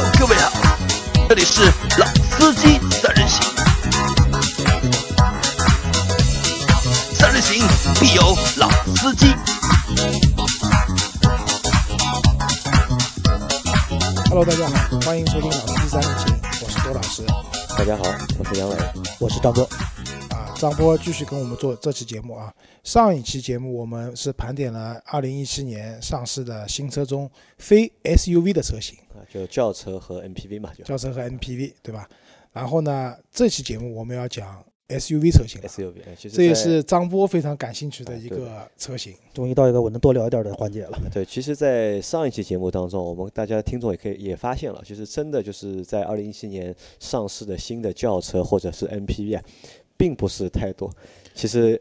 Hello，各位好，这里是老司机三人行，三人行必有老司机。Hello，大家好，欢迎收听老司机三人行，我是周老师大家好，我是杨伟。我是张波。啊。张波继续跟我们做这期节目啊。上一期节目我们是盘点了2017年上市的新车中非 SUV 的车型，啊，就轿车和 MPV 嘛，就轿车和 MPV，对吧？然后呢，这期节目我们要讲 SUV 车型了，SUV。这也是张波非常感兴趣的一个车型。终于到一个我能多聊一点的环节了。对，其实，在上一期节目当中，我们大家听众也可以也发现了，其实真的就是在二零一七年上市的新的轿车或者是 MPV 啊，并不是太多，其实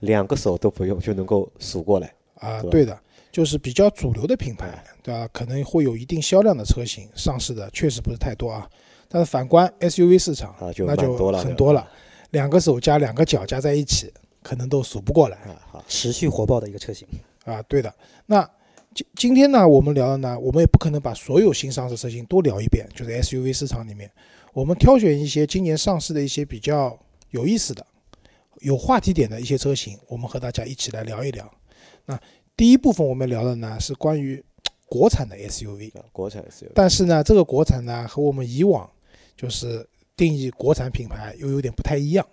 两个手都不用就能够数过来。啊，对的，就是比较主流的品牌，对吧？可能会有一定销量的车型上市的，确实不是太多啊。但是反观 SUV 市场，啊就那就很多了，两个手加两个脚加在一起，可能都数不过来啊，好，持续火爆的一个车型，啊。对的，那今今天呢，我们聊的呢，我们也不可能把所有新上市车型都聊一遍，就是 SUV 市场里面，我们挑选一些今年上市的一些比较有意思的、有话题点的一些车型，我们和大家一起来聊一聊。那第一部分我们聊的呢是关于国产的 SUV，啊国产 SUV。但是呢，这个国产呢和我们以往就是定义国产品牌又有点不太一样。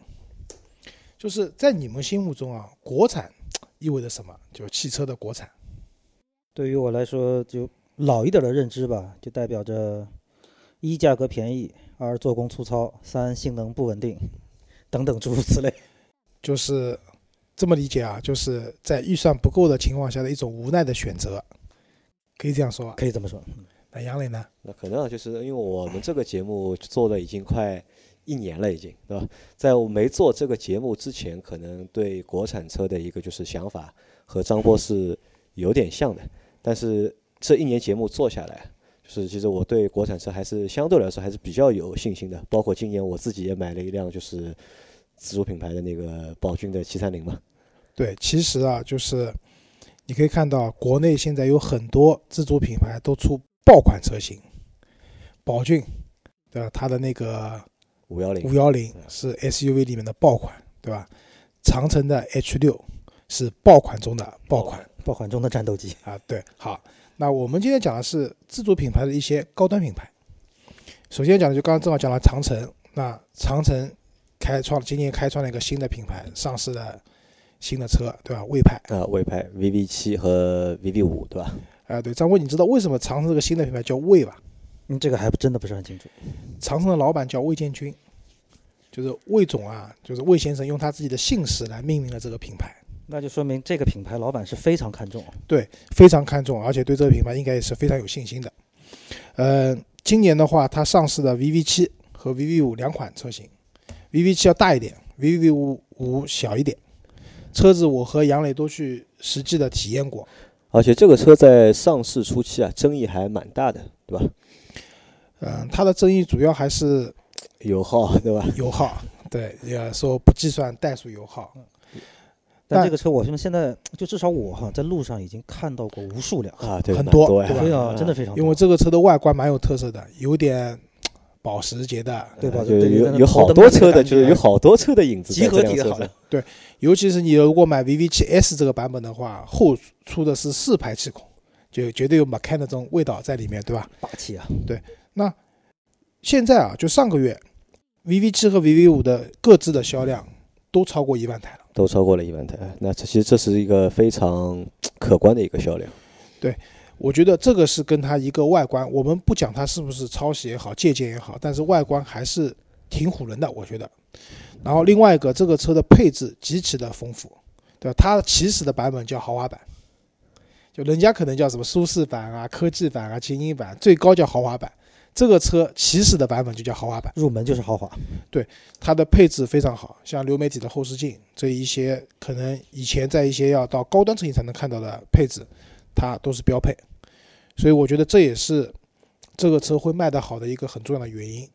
就是在你们心目中啊，国产意味着什么？就是汽车的国产。对于我来说，就老一点的认知吧，就代表着一价格便宜，二做工粗糙，三性能不稳定，等等诸如此类。就是这么理解啊，就是在预算不够的情况下的一种无奈的选择，可以这样说。可以这么说。那杨磊呢？那可能啊，就是因为我们这个节目做了已经快一年了，已经对吧？在我没做这个节目之前，可能对国产车的一个就是想法和张波是有点像的，但是这一年节目做下来，就是其实我对国产车还是相对来说还是比较有信心的。包括今年我自己也买了一辆就是自主品牌的那个宝骏的七三零嘛，对，其实啊，就是你可以看到，国内现在有很多自主品牌都出爆款车型，宝骏，对吧？它的那个五幺零五幺零是 SUV 里面的爆款，对吧？长城的 H 六是爆款中的爆款爆款中的战斗机，啊。对，好，那我们今天讲的是自主品牌的一些高端品牌。首先讲的就刚刚正好讲了长城，那长城开创今年开创了一个新的品牌，上市的新的车，对吧？魏派。啊，魏派 VV 七和 VV 五对吧？啊，对，张波，你知道为什么长城这个新的品牌叫魏吧？嗯，这个还真的不是很清楚。长城的老板叫魏建军，就是魏总啊，就是魏先生用他自己的姓氏来命名了这个品牌，那就说明这个品牌老板是非常看重。对，非常看重，而且对这个品牌应该也是非常有信心的。呃，今年的话，它上市的 VV 七和 VV 五两款车型，VV 七要大一点，VV 五五小一点。车子我和杨磊都去实际的体验过，而且这个车在上市初期啊，争议还蛮大的，对吧？嗯、它的争议主要还是油耗，对吧？油耗，对，也说不计算怠速油耗。但但这个车，我们现在就至少我哈，在路上已经看到过无数辆，啊，对，很多对吧真的非常多。因为这个车的外观蛮有特色的，有点保时捷的，对吧啊就有有好多车的，就是有好多车的影子集合体好了。尤其是你如果买 VV 7 S 这个版本的话，后出的是四排气孔，就绝对有 Macan 那种味道在里面，对吧？霸气啊！对，那现在啊，就上个月，VV 7和 VV 5的各自的销量都超过一万台了。都超过了一万台，那这其实这是一个非常可观的一个销量。我觉得这个是跟它一个外观，我们不讲它是不是抄袭也好、借鉴也好，但是外观还是挺唬人的，我觉得。然后另外一个，这个车的配置极其的丰富，对吧？它起始的版本叫豪华版，就人家可能叫什么舒适版啊、科技版啊、精英版，最高叫豪华版。这个车起始的版本就叫豪华版，入门就是豪华，对它的配置非常好，像流媒体的后视镜这一些，可能以前在一些要到高端车型才能看到的配置，它都是标配。所以我觉得这也是这个车会卖得好的一个很重要的原因。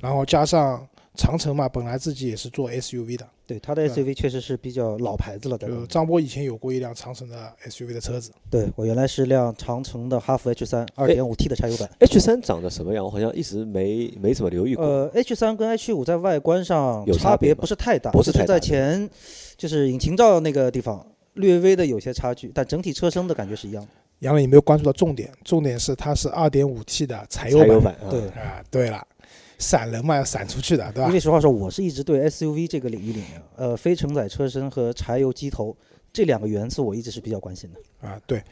然后加上长城嘛，本来自己也是做 SUV 的，对，它的 SUV 确实是比较老牌子了，在国就张波以前有过一辆长城的 SUV 的车子，对我原来是辆长城的哈弗 H 3 2.5T 的柴油版。H 三长得什么样？我好像一直没没怎么留意过。呃，H 三跟 H 五在外观上有差别不是太大，就是在不是太大前就是引擎罩那个地方略微的有些差距，但整体车身的感觉是一样的。杨磊，你没有关注到重点，重点是它是 2.5T 的柴油版柴油版啊，对啊，对了，闪人嘛要闪出去的，对吧因为？实话说，我是一直对 SUV 这个领域里面，呃，非承载车身和柴油机头这两个元素，我一直是比较关心的。啊，对。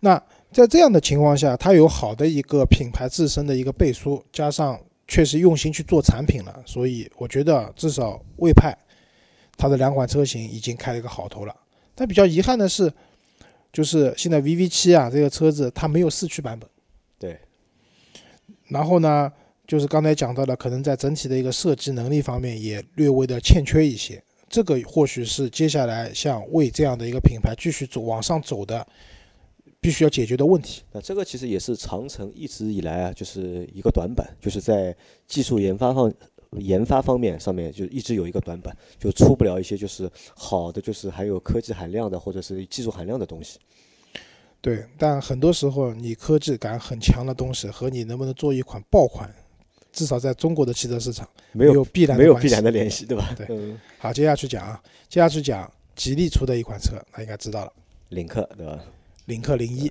那在这样的情况下，它有好的一个品牌自身的一个背书，加上确实用心去做产品了，所以我觉得至少魏派它的两款车型已经开了一个好头了。但比较遗憾的是，就是现在 VV 七啊这个车子它没有四驱版本，对，然后呢，就是刚才讲到的，可能在整体的一个设计能力方面也略微的欠缺一些。这个或许是接下来像魏这样的一个品牌继续走往上走的，必须要解决的问题。那这个其实也是长城一直以来啊，就是一个短板，就是在技术研发方研发方面上面就一直有一个短板，就出不了一些就是好的，就是还有科技含量的或者是技术含量的东西。对，但很多时候你科技感很强的东西和你能不能做一款爆款，至少在中国的汽车市场没有有必然没有必然的联系，对吧？对嗯，好，接下去讲啊，接下去讲吉利出的一款车，那应该知道了，领克对吧？领克零一，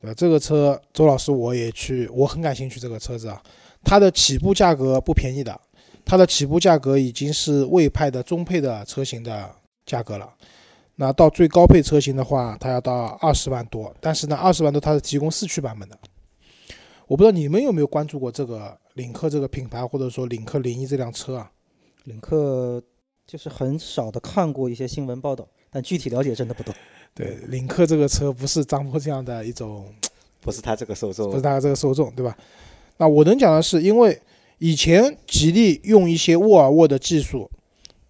对吧？这个车周老师我也去，我很感兴趣这个车子啊，它的起步价格不便宜的，它的起步价格已经是魏派的中配的车型的价格了。那到最高配车型的话，它要到二十万多，但是呢，二十万多它是提供四驱版本的。我不知道你们有没有关注过这个领克这个品牌，或者说领克零一这辆车啊？领克就是很少的看过一些新闻报道，但具体了解真的不多。对，领克这个车不是张波这样的一种不是他这个受众不是他这个受众，对吧？那我能讲的是，因为以前吉利用一些沃尔沃的技术，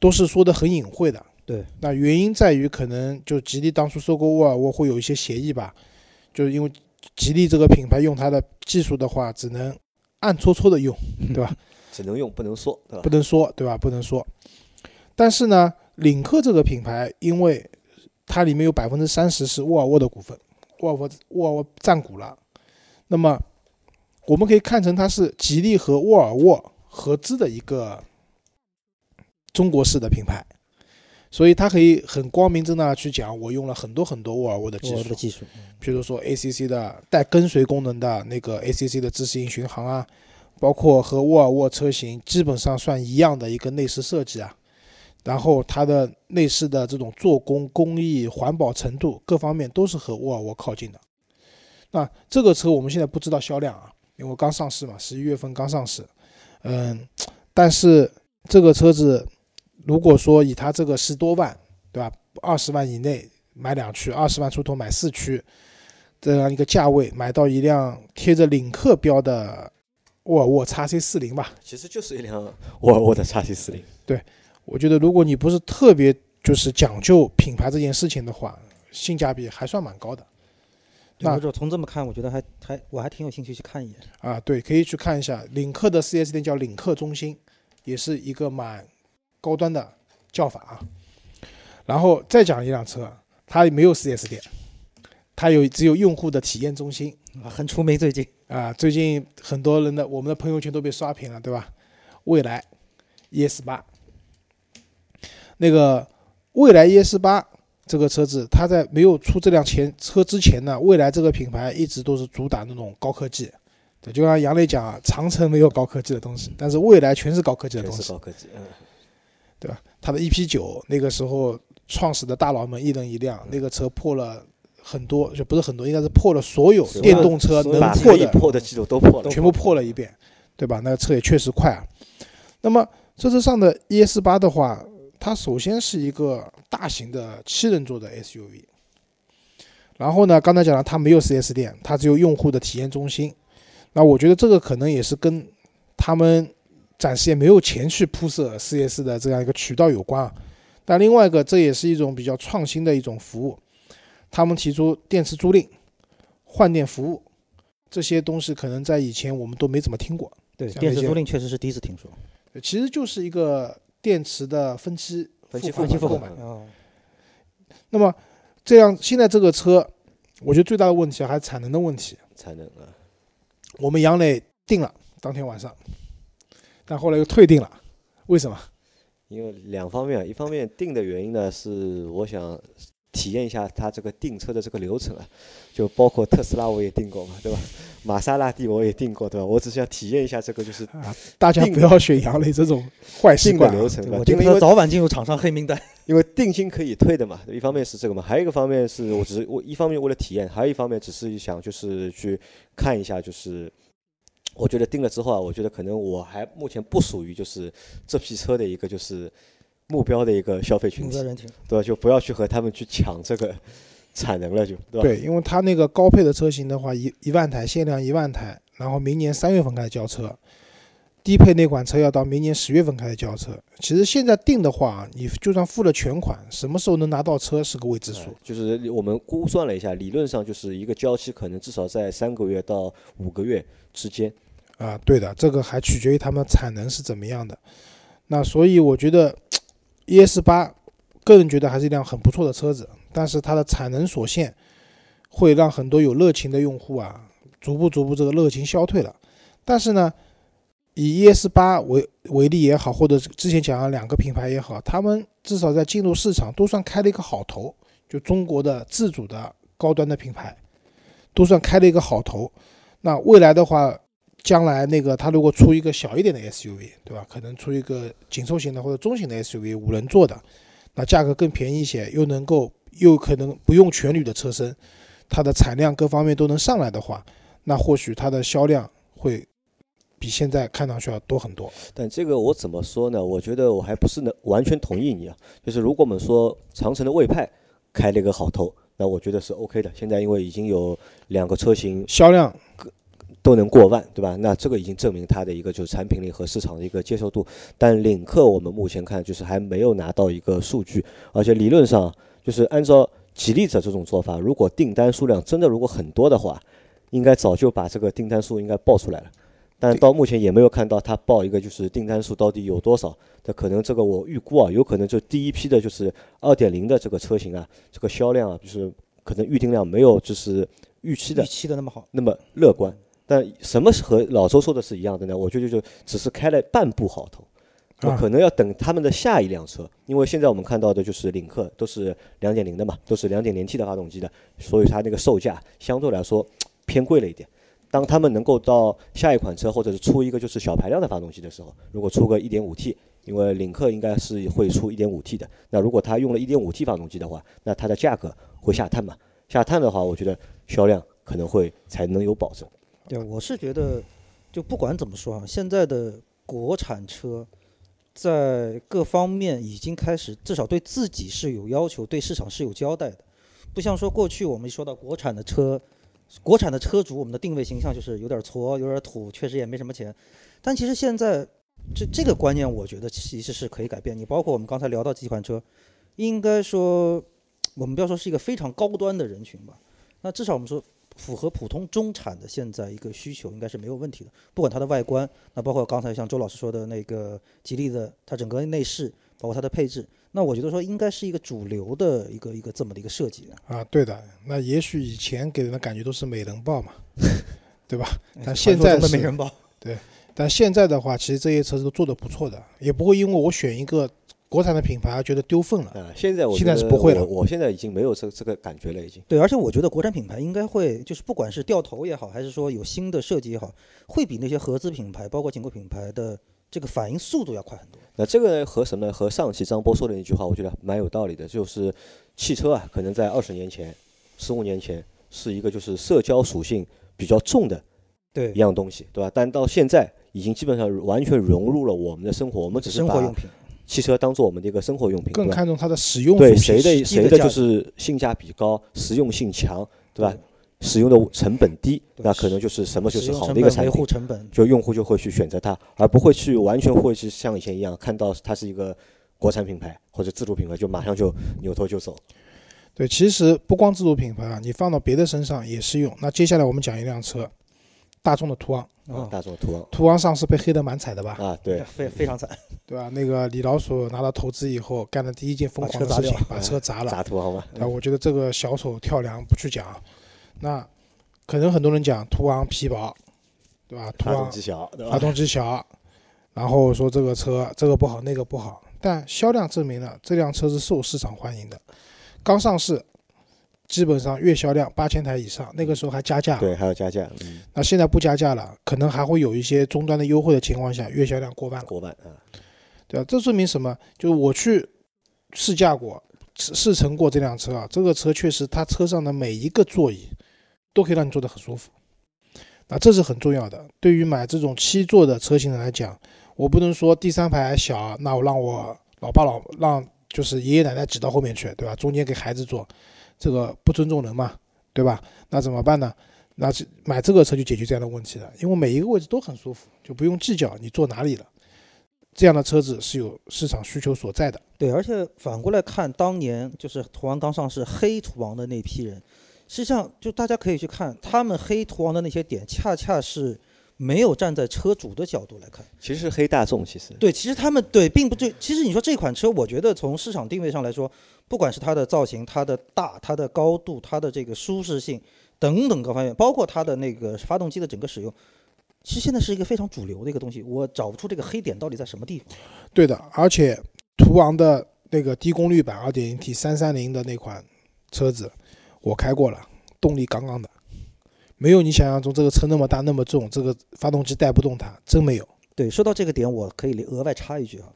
都是说的很隐晦的。对，那原因在于可能就吉利当初收购沃尔沃会有一些协议吧，就是因为吉利这个品牌用它的技术的话，只能暗搓搓的用，对吧？只能用不能说，对吧不？能说，对吧？不能说。但是呢，领克这个品牌，因为它里面有百分之三十是沃尔沃的股份，沃尔沃沃尔沃占股了，那么我们可以看成它是吉利和沃尔沃合资的一个中国式的品牌，所以它可以很光明正大的去讲，我用了很多很多沃尔沃的技术。技术，比如说 ACC 的带跟随功能的那个 ACC 的自适应巡航啊，包括和沃尔沃车型基本上算一样的一个内饰设计啊，然后它的内饰的这种做工工艺、环保程度各方面都是和沃尔沃靠近的。那这个车我们现在不知道销量啊，因为刚上市嘛，十一月份刚上市，嗯，但是这个车子如果说以它这个十多万，对吧？二十万以内买两驱，二十万出头买四驱，这样一个价位买到一辆贴着领克标的沃尔沃 x C 四零吧，其实就是一辆沃尔沃的 x C 四零。对我觉得如果你不是特别就是讲究品牌这件事情的话，性价比还算蛮高的那或者从这么看，我觉得还还我还挺有兴趣去看一眼。啊。对，可以去看一下领克的 4S 店叫领克中心，也是一个蛮高端的叫法啊。然后再讲一辆车，它没有 4S 店，它有只有用户的体验中心。啊，很出名最近。啊，最近很多人的我们的朋友圈都被刷屏了，对吧？蔚来 ES 八，那个蔚来 ES 八这个车子，它在没有出这辆前车之前呢，蔚来这个品牌一直都是主打那种高科技。对，就像杨磊讲啊，长城没有高科技的东西，但是蔚来全是高科技的东西是高，科技，嗯，对吧？它的 EP 九那个时候创始的大佬们一人一辆，那个车破了很多，就不是很多，应该是破了所有电动车能破的破的记录都破了，全部破了一遍，对吧？那个车也确实快啊。那么这车上的 ES 八的话，它首先是一个大型的七人座的 SUV，然后呢，刚才讲了它没有 4S 店，它只有用户的体验中心。那我觉得这个可能也是跟他们暂时也没有钱去铺设 4S 的这样一个渠道有关啊。但另外一个，这也是一种比较创新的一种服务，他们提出电池租赁、换电服务这些东西，可能在以前我们都没怎么听过。对，电池租赁确实是第一次听说。其实就是一个电池的分期分期付付款那么这样现在这个车，我觉得最大的问题还是产能的问题。产能啊。我们杨磊定了当天晚上，但后来又退订了，为什么？因为两方面，一方面定的原因呢是我想体验一下它这个订车的这个流程啊，就包括特斯拉我也订过嘛，对吧？玛莎拉蒂我也订过，对吧？我只是要体验一下这个就是大家不要学杨磊这种坏习惯啊。流程，对吧？我觉得定了因为他早晚进入厂商黑名单。因为定金可以退的嘛，一方面是这个嘛，还有一个方面是我只是我一方面为了体验，还有一方面只是想就是去看一下，就是我觉得定了之后啊，我觉得可能我还目前不属于就是这批车的一个就是目标的一个消费群体对吧？就不要去和他们去抢这个产能了，就对吧？对，因为它那个高配的车型的话，一一万台限量一万台，然后明年三月份开始交车，低配那款车要到明年十月份开始交车。其实现在定的话，你就算付了全款，什么时候能拿到车是个未知数哎。就是我们估算了一下，理论上就是一个交期可能至少在三个月到五个月之间。啊，对的，这个还取决于他们产能是怎么样的。那所以我觉得 ES 八，个人觉得还是一辆很不错的车子，但是它的产能所限，会让很多有热情的用户啊，逐步逐步这个热情消退了。但是呢，以 ES 八为为例也好，或者之前讲的两个品牌也好，他们至少在进入市场都算开了一个好头，就中国的自主的高端的品牌，都算开了一个好头。那未来的话，将来那个它如果出一个小一点的 SUV，对吧？可能出一个紧凑型的或者中型的 SUV，五人座的，那价格更便宜一些，又能够又可能不用全铝的车身，它的产量各方面都能上来的话，那或许它的销量会比现在看上去要多很多。但这个我怎么说呢？我觉得我还不是能完全同意你啊。就是如果我们说长城的魏派开了一个好头，那我觉得是 OK 的。现在因为已经有两个车型销量都能过万，对吧？那这个已经证明它的一个就是产品力和市场的一个接受度。但领克我们目前看就是还没有拿到一个数据，而且理论上就是按照吉利者这种做法，如果订单数量真的如果很多的话，应该早就把这个订单数应该报出来了。但到目前也没有看到它报一个就是订单数到底有多少。那可能这个我预估啊，有可能就第一批的就是二点零的这个车型啊，这个销量啊，就是可能预订量没有就是预期的预期的那么好，那么乐观。但什么是和老周说的是一样的呢？我觉得就只是开了半步好头，我可能要等他们的下一辆车，因为现在我们看到的就是领克都是两点零的嘛，都是两点零 T 的发动机的，所以它那个售价相对来说 偏贵了一点。当他们能够到下一款车或者是出一个就是小排量的发动机的时候，如果出个 1.5T，因为领克应该是会出 1.5T 的，那如果它用了一点 5T 发动机的话，那它的价格会下探嘛？下探的话，我觉得销量可能会才能有保证。对，我是觉得，就不管怎么说啊，现在的国产车在各方面已经开始，至少对自己是有要求，对市场是有交代的。不像说过去我们说到国产的车，国产的车主，我们的定位形象就是有点挫，有点土，确实也没什么钱。但其实现在这这个观念，我觉得其实是可以改变。你包括我们刚才聊到几款车，应该说我们不要说是一个非常高端的人群吧，那至少我们说符合普通中产的现在一个需求，应该是没有问题的。不管它的外观，那包括刚才像周老师说的那个吉利的它整个内饰，包括它的配置，那我觉得说应该是一个主流的一个一个这么的一个设计啊。啊，对的。那也许以前给人的感觉都是美人豹嘛，对吧？但现在是美人豹，对但现在的话，其实这些车子都做得不错的，也不会因为我选一个国产的品牌觉得丢份了。啊，现在我现在是不会了我我现在已经没有这这个感觉了，已经。对，而且我觉得国产品牌应该会，就是不管是掉头也好，还是说有新的设计也好，会比那些合资品牌，包括进口品牌的这个反应速度要快很多。那这个和什么呢？和上期张波说的那句话，我觉得蛮有道理的，就是汽车啊，可能在二十年前、十五年前是一个就是社交属性比较重的对一，样东西，对吧？但到现在已经基本上完全融入了我们的生活，我们只是把生活用品。汽车当做我们的一个生活用品，更看重它的使用对谁的谁的就是性价比高、实用性强，对吧？使用的成本低，对那可能就是什么就是好的一个产品就用户就会去选择它，而不会去完全会去像以前一样看到它是一个国产品牌或者自主品牌，就马上就扭头就走。对，其实不光自主品牌啊，你放到别的身上也适用。那接下来我们讲一辆车，大众的途昂，啊，大众途昂途昂上市被黑的蛮惨的吧？啊，对，非非常惨。对吧？那个李老鼠拿到投资以后，干的第一件疯狂的事情 把车砸了。砸途昂吧，啊，我觉得这个小丑跳梁不去讲，那可能很多人讲途昂皮薄，对吧？途发动昂机小，发？动机小，然后说这个车这个不好那个不好，但销量证明了这辆车是受市场欢迎的。刚上市，基本上月销量八千台以上，那个时候还加价，对，还要加价，嗯，那现在不加价了，可能还会有一些终端的优惠的情况下，月销量过万了。过万啊，对吧？这说明什么？就是我去试驾过、试试乘过这辆车啊，这个车确实它车上的每一个座椅都可以让你坐得很舒服。那这是很重要的。对于买这种七座的车型来讲，我不能说第三排小，那我让我老爸老让就是爷爷奶奶挤到后面去，对吧？中间给孩子坐，这个不尊重人嘛，对吧？那怎么办呢？那是买这个车就解决这样的问题了，因为每一个位置都很舒服，就不用计较你坐哪里了。这样的车子是有市场需求所在的。对，而且反过来看，当年就是途昂刚上市黑途昂的那批人，实际上就大家可以去看他们黑途昂的那些点，恰恰是没有站在车主的角度来看。其实是黑大众，其实对，其实他们对并不对。其实你说这款车，我觉得从市场定位上来说，不管是它的造型、它的大、它的高度、它的这个舒适性等等各方面，包括它的那个发动机的整个使用，其实现在是一个非常主流的一个东西。我找不出这个黑点到底在什么地方。对的，而且途昂的那个低功率版 2.0T 三三零的那款车子，我开过了，动力杠杠的，没有你想象中这个车那么大那么重，这个发动机带不动它，真没有。对，说到这个点，我可以额外插一句啊，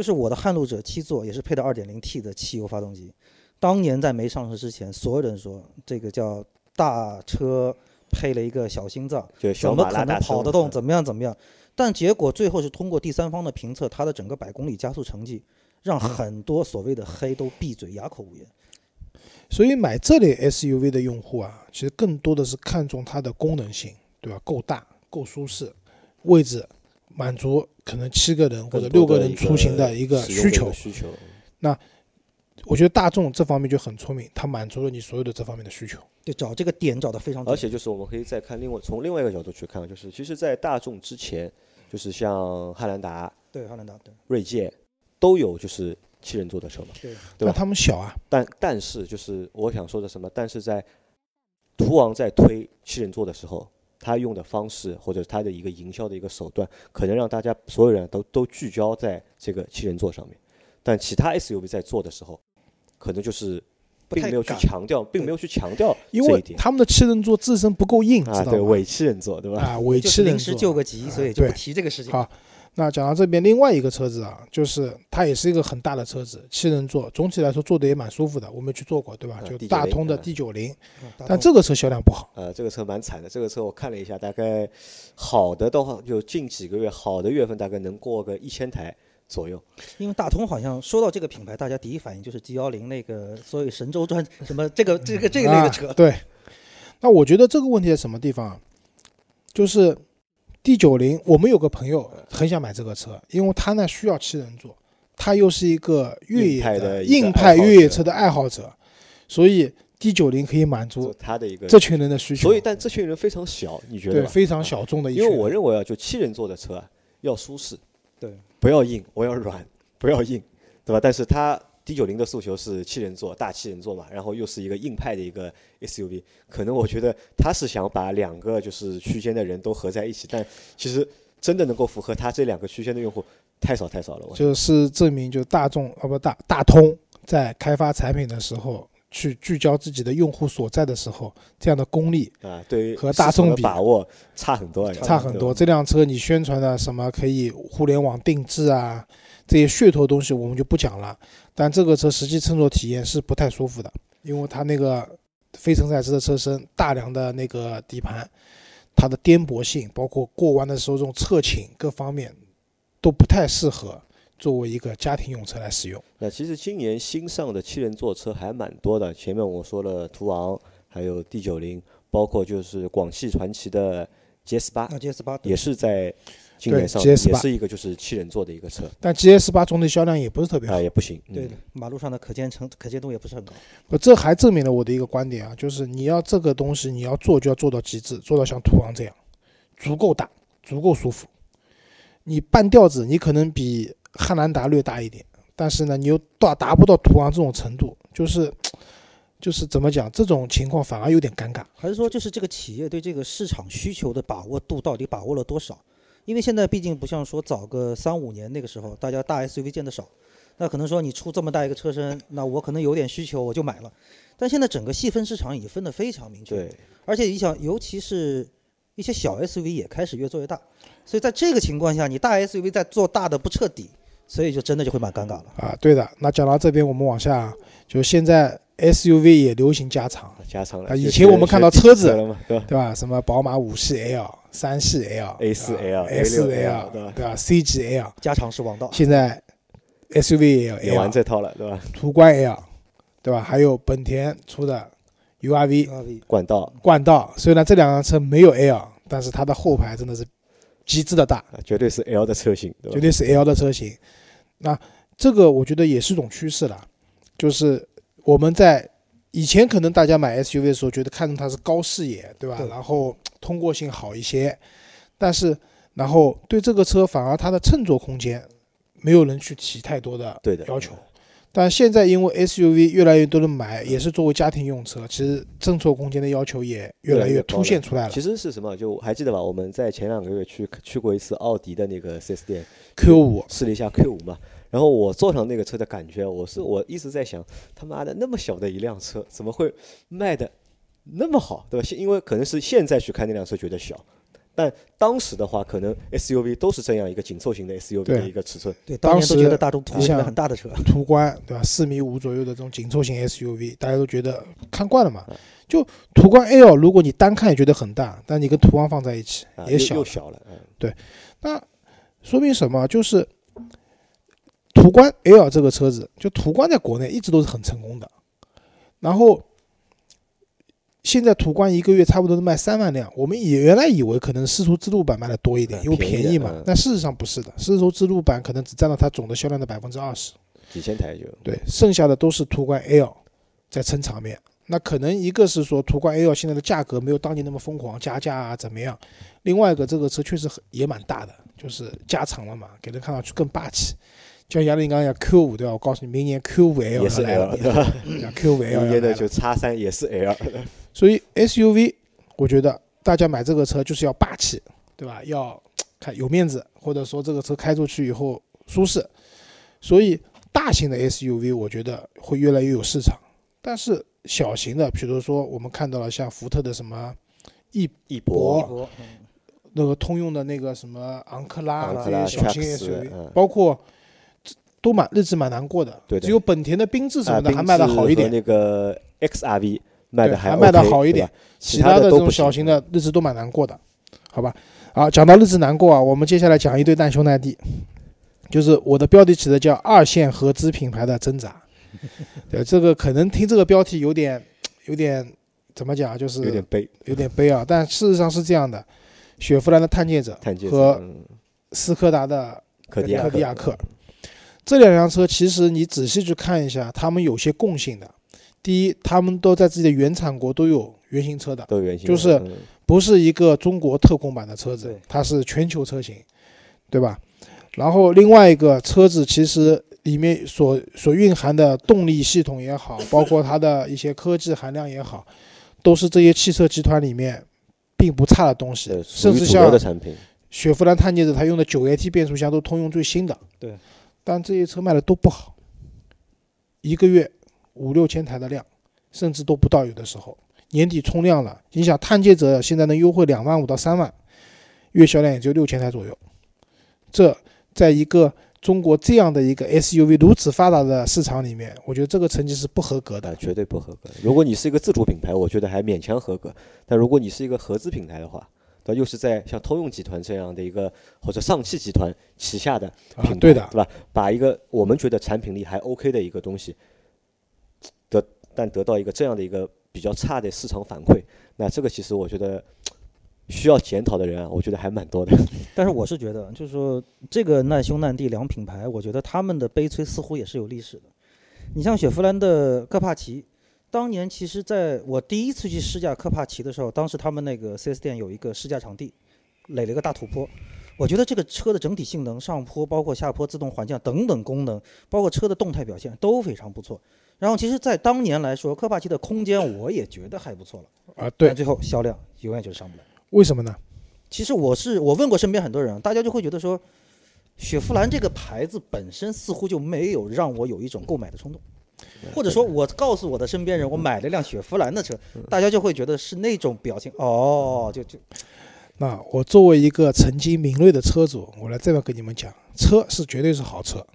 就是我的撼路者七座也是配的 2.0T 的汽油发动机。当年在没上市之前，所有人说这个叫大车配了一个小心脏，怎么可能跑得动？嗯怎么样怎么样？但结果最后是通过第三方的评测，它的整个百公里加速成绩，让很多所谓的黑都闭嘴哑口无言。所以买这类 SUV 的用户啊，其实更多的是看重它的功能性，对吧？够大、够舒适，位置满足可能七个人或者六个人出行的一个需求。需求，那我觉得大众这方面就很聪明，它满足了你所有的这方面的需求。对找这个点找的非常准。而且就是我们可以再看另外从另外一个角度去看，就是其实，在大众之前，就是像汉兰达、对汉兰达，对锐界都有就是七人座的车嘛。对对吧他们小啊，但但是就是我想说的什么？但是在途昂在推七人座的时候，他用的方式或者他的一个营销的一个手段，可能让大家所有人都都聚焦在这个七人座上面。但其他 SUV 在做的时候，可能就是并没有去强调，并没有去强调因为这一点他们的七人座自身不够硬，啊，对？伪七人座，对吧？啊，伪就是临时七人座。救个急，所以就不提这个事情。好那讲到这边，另外一个车子啊，就是它也是一个很大的车子，七人座，总体来说坐的也蛮舒服的，我们去坐过，对吧？啊就大通的啊 D 九零，但这个车销量不好。呃，这个车蛮惨的。这个车我看了一下，大概好的的话，就近几个月好的月份大概能过个一千台左右。因为大通好像说到这个品牌，大家第一反应就是 G 幺零那个所以神州专什么这个这个这一类的车啊。。对，那我觉得这个问题在什么地方啊？就是 D 九零，我们有个朋友很想买这个车，因为他呢需要七人座，他又是一个越野硬派的硬派越野车的爱好者，所以 D 九零可以满足他的一个这群人的需求。所以，但这群人非常小，你觉得对？非常小众的一群人。因为我认为啊，就七人座的车啊，要舒适，对，不要硬，我要软，不要硬，对吧？但是它 D 九零的诉求是七人座，大七人座嘛，然后又是一个硬派的一个 SUV，可能我觉得他是想把两个就是区间的人都合在一起，但其实真的能够符合他这两个区间的用户太少太少了。就是证明，就大众啊不大大通在开发产品的时候，去聚焦自己的用户所在的时候，这样的功力啊，对和大众比把握差很多啊，差很多。这辆车你宣传的什么可以互联网定制啊，这些噱头东西我们就不讲了。但这个车实际乘坐体验是不太舒服的，因为它那个非承载式的车身、大梁的那个底盘，它的颠簸性，包括过弯的时候这种侧倾各方面，都不太适合作为一个家庭用车来使用。那其实今年新上的七人座车还蛮多的，前面我说了途昂，还有 D 九零，包括就是广汽传祺的 GS 八，那 GS 八也是在今对年上，GS8 也是一个就是七人座的一个车但 GS 八总体销量也不是特别好啊，，也不行。嗯对的，马路上的可见程可见度也不是很高。不这还证明了我的一个观点啊，就是你要这个东西你要做就要做到极致，做到像途昂这样，足够大，足够舒服。你半吊子，你可能比汉兰达略大一点，但是呢，你又到达不到途昂这种程度，就是就是怎么讲，这种情况反而有点尴尬。还是说，就是这个企业对这个市场需求的把握度到底把握了多少？因为现在毕竟不像说早个三五年那个时候，大家大 SUV 见得少，那可能说你出这么大一个车身，那我可能有点需求我就买了。但现在整个细分市场已经分得非常明确，对，而且你想，尤其是一些小 SUV 也开始越做越大，所以在这个情况下，你大 SUV 在做大的不彻底，所以就真的就会蛮尴尬了。啊，对的。那讲到这边，我们往下，就现在 SUV 也流行加长，加长了。啊，以前我们看到车子，对吧？对吧？什么宝马五系 L、三系 L、A 四 L、S 四 L，对吧？对吧？C 级 L，加长是王道，现在 SUV 也有也玩这套了，对吧？途观 L，对吧？还有本田出的 URV，URV 管道冠道，虽然这两辆车没有 L，但是它的后排真的是极致的大，啊，绝对是 L 的车型，对吧？绝对是 L 的车型。那这个我觉得也是一种趋势了，就是我们在以前可能大家买 SUV 的时候，觉得看中它是高视野，对吧？对然后通过性好一些，但是然后对这个车反而它的乘坐空间没有人去提太多的对的要求。但现在因为 SUV 越来越多人买，也是作为家庭用车，其实乘坐空间的要求也越来越凸显出来了其。实是什么？就还记得吧？我们在前两个月去去过一次奥迪的那个 4S 店，Q 五试了一下 Q 五嘛。然后我坐上那个车的感觉，我是我一直在想，他妈的那么小的一辆车，怎么会卖的那么好，对吧？现因为可能是现在去看那辆车觉得小，但当时的话，可能 SUV 都是这样一个紧凑型的 SUV 的一个尺寸。对，当年都觉得大众途是个你像很大的车，途观，对吧？四米五左右的这种紧凑型 SUV，大家都觉得看惯了嘛。就途观 L，如果你单看也觉得很大，但你跟途观放在一起啊，也小了，又小了，嗯，对那说明什么？就是途观 L 这个车子，就途观在国内一直都是很成功的。然后现在途观一个月差不多都卖三万辆，我们也原来以为可能丝绸之路版卖的多一点，嗯因为便宜嘛嗯。但事实上不是的，丝绸之路版可能只占了它总的销量的百分之二十。几千台就对，剩下的都是途观 L 在撑场面。那可能一个是说途观 L 现在的价格没有当年那么疯狂加价啊怎么样，另外一个这个车确实很也蛮大的，就是加长了嘛，给人看上去更霸气。就像杨林刚刚讲 Q 五对吧？我告诉你，明年 Q 五 L 也是来 L 了对吧？Q 五 L 就叉三也是 L，所以 SUV，我觉得大家买这个车就是要霸气，对吧？要看有面子，或者说这个车开出去以后舒适。所以大型的 SUV 我觉得会越来越有市场，但是小型的，比如说我们看到了像福特的什么翼翼博那个通用的那个什么昂克拉这些小型 SUV，、嗯包括都蛮日子蛮难过的，对的。只有本田的缤智什啊，么的还卖的好一点，那个 XRV 卖的对还卖得 OK，好一点。其他，的这种小型的日子都蛮难过的，好吧？好，讲到日子难过啊，我们接下来讲一对难兄难弟，就是我的标题起的叫“二线合资品牌的挣扎 ”。对，这个可能听这个标题有点有点怎么讲，就是有点悲，有点悲啊，但事实上是这样的：雪佛兰的探界者和嗯。斯柯达的柯迪亚柯迪亚克这两辆车，其实你仔细去看一下，它们有些共性的。第一，他们都在自己的原产国都有原型车的，都有原型，就是嗯。不是一个中国特供版的车子，它是全球车型，对吧？然后另外一个车子其实里面所所蕴含的动力系统也好，包括它的一些科技含量也好，都是这些汽车集团里面并不差的东西，，甚至像雪佛兰探界者，它用的九 AT 变速箱都通用最新的，对，但这些车卖的都不好，一个月五六千台的量，甚至都不到，有的时候年底冲量了，你想探界者现在能优惠两万五到三万，月销量也就六千台左右，这在一个中国这样的一个 SUV 如此发达的市场里面，我觉得这个成绩是不合格的，。绝对不合格。如果你是一个自主品牌，我觉得还勉强合格；但如果你是一个合资品牌的话，那又是在像通用集团这样的一个或者上汽集团旗下的啊品牌，，对的，对吧？把一个我们觉得产品力还 OK 的一个东西，得但得到一个这样的一个比较差的市场反馈，那这个其实我觉得需要检讨的人啊，我觉得还蛮多的。但是我是觉得，就是说这个难兄难弟两品牌，我觉得他们的悲催似乎也是有历史的。你像雪佛兰的科帕奇，当年其实在我第一次去试驾科帕奇的时候，当时他们那个 4S 店有一个试驾场地，垒了一个大土坡。我觉得这个车的整体性能、上坡、包括下坡、自动缓降等等功能，包括车的动态表现都非常不错。然后，其实，在当年来说，科帕奇的空间我也觉得还不错了。啊，对但，最后销量永远就是上不来。为什么呢？其实我是我问过身边很多人，大家就会觉得说，雪佛兰这个牌子本身似乎就没有让我有一种购买的冲动，或者说，我告诉我的身边人我买了辆雪佛兰的车，大家就会觉得是那种表情，哦，就就。那我作为一个曾经明锐的车主，我来这么跟你们讲，车是绝对是好车。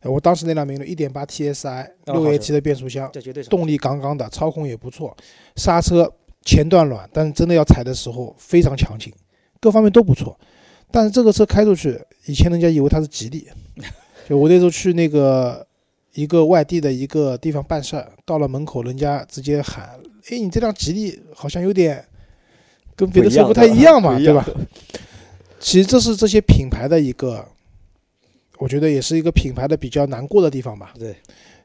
呃我当时那辆明锐1.8 TSI 六哦好车。AT 的变速箱，这绝对是动力杠杠的，操控也不错，刹车前段软，但是真的要踩的时候非常强劲，各方面都不错。但是这个车开出去，以前人家以为它是吉利，就我那时候去那个一个外地的一个地方办事儿，到了门口，人家直接喊：“哎，你这辆吉利好像有点跟别的车不太一样嘛，样对吧？”其实这是这些品牌的一个，我觉得也是一个品牌的比较难过的地方吧。对，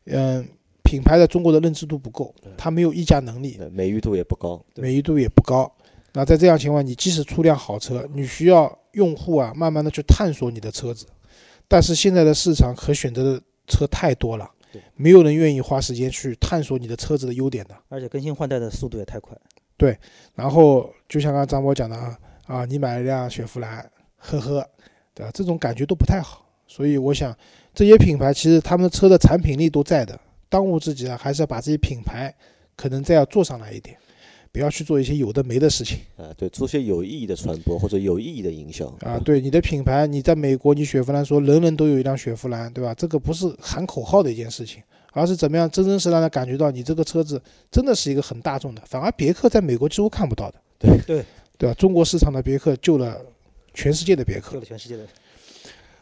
嗯，品牌在中国的认知度不够，它没有溢价能力，呃美誉度也不高。美誉度也不高。那在这样情况，你即使出辆好车，你需要用户啊慢慢的去探索你的车子，但是现在的市场可选择的车太多了对，没有人愿意花时间去探索你的车子的优点的。而且更新换代的速度也太快。对然后就像刚刚张博讲的啊，啊，你买了辆雪佛兰，呵呵，对吧？这种感觉都不太好。所以我想，这些品牌其实他们的车的产品力都在的，当务之急啊，还是要把这些品牌可能再要做上来一点，不要去做一些有的没的事情啊，对，做些有意义的传播或者有意义的营销啊。对你的品牌，你在美国，你雪佛兰说人人都有一辆雪佛兰，对吧？这个不是喊口号的一件事情，而是怎么样真真实实的感觉到你这个车子真的是一个很大众的。反而别克在美国几乎看不到的，对对对吧？中国市场的别克救了全世界的别克救。了全世界的。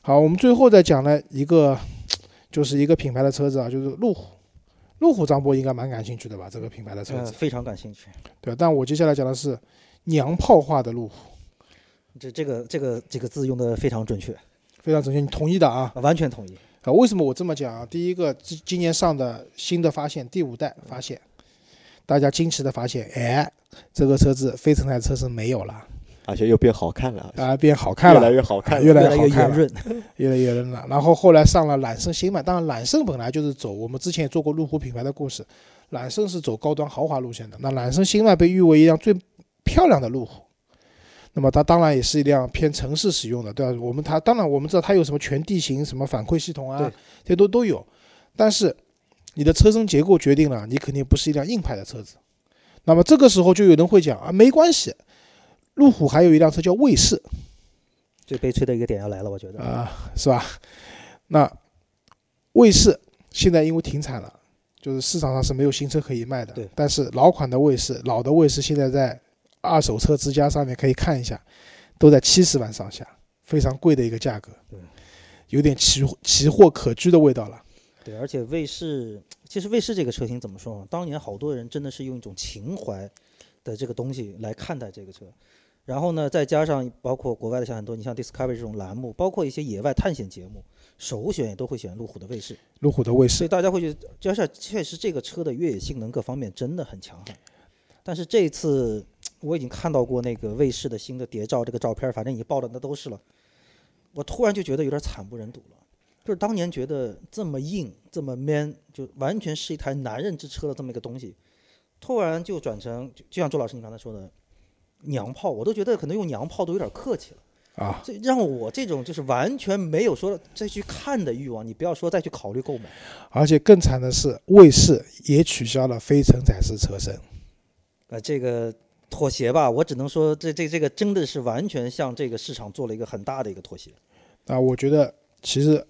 好，我们最后再讲了一个，就是一个品牌的车子啊，就是路虎。路虎张波应该蛮感兴趣的吧？这个品牌的车呃，子，非常感兴趣。对。但我接下来讲的是娘炮化的路虎，这这个这个这个字用的非常准确，非常准确，你同意的啊？完全同意。啊，为什么我这么讲啊？第一个，今今年上的新的发现，第五代发现，大家惊奇的发现，哎，这个车子非承载车身没有了，而且又变好看了，啊，变好看了，越来越好看了。越来越圆润。越来越润了。然后后来上了揽胜星嘛，当然揽胜本来就是走我们之前也做过路虎品牌的故事，揽胜是走高端豪华路线的。那揽胜星脉被誉为一辆最漂亮的路虎，那么它当然也是一辆偏城市使用的，对吧？我们它当然我们知道它有什么全地形、什么反馈系统啊，这些都都有，但是你的车身结构决定了你肯定不是一辆硬派的车子。那么这个时候就有人会讲啊，没关系，路虎还有一辆车叫卫士，最悲催的一个点要来了，我觉得。啊、是吧？那卫士现在因为停产了，就是市场上是没有新车可以卖的。对但是老款的卫士，老的卫士现在在二手车之家上面可以看一下，都在七十万上下，非常贵的一个价格。对，有点奇奇货可居的味道了。对，而且卫士，其实卫士这个车型怎么说呢？当年好多人真的是用一种情怀的这个东西来看待这个车，然后呢，再加上包括国外的像很多，你像 Discovery 这种栏目，包括一些野外探险节目，首选也都会选路虎的卫士，路虎的卫士所以大家会觉得，加上确实这个车的越野性能各方面真的很强悍。但是这次我已经看到过那个卫士的新的谍照这个照片，反正已经爆的那都是了，我突然就觉得有点惨不忍睹了。就是当年觉得这么硬、这么 man，就完全是一台男人之车的这么一个东西，突然就转成就就像周老师你刚才说的娘炮，我都觉得可能用娘炮都有点客气了。啊，这让我这种就是完全没有说再去看的欲望，你不要说再去考虑购买。而且更惨的是，卫士也取消了非承载式车身。呃，这个妥协吧，我只能说这这这个真的是完全向这个市场做了一个很大的一个妥协。啊，我觉得其实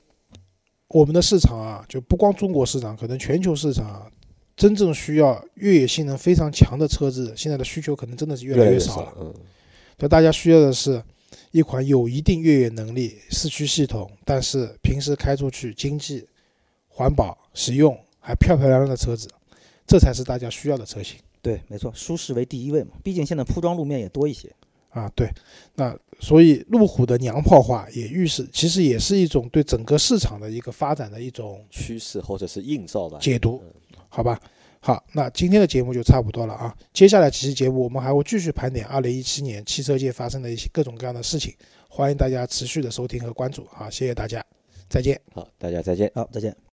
我们的市场啊，就不光中国市场，可能全球市场啊，真正需要越野性能非常强的车子，现在的需求可能真的是越来越越少了。嗯，对，大家需要的是一款有一定越野能力、四驱系统，但是平时开出去经济、环保、实用还漂漂亮亮的车子，这才是大家需要的车型对，没错，舒适为第一位嘛，毕竟现在铺装路面也多一些。啊。对，那所以路虎的娘炮化也预示，其实也是一种对整个市场的一个发展的一种趋势或者是映照吧。解读，好吧？好，那今天的节目就差不多了啊。接下来几期节目，我们还会继续盘点二零一七年汽车界发生的一些各种各样的事情，欢迎大家持续的收听和关注。啊，谢谢大家，再见。好，大家再见。好，再见。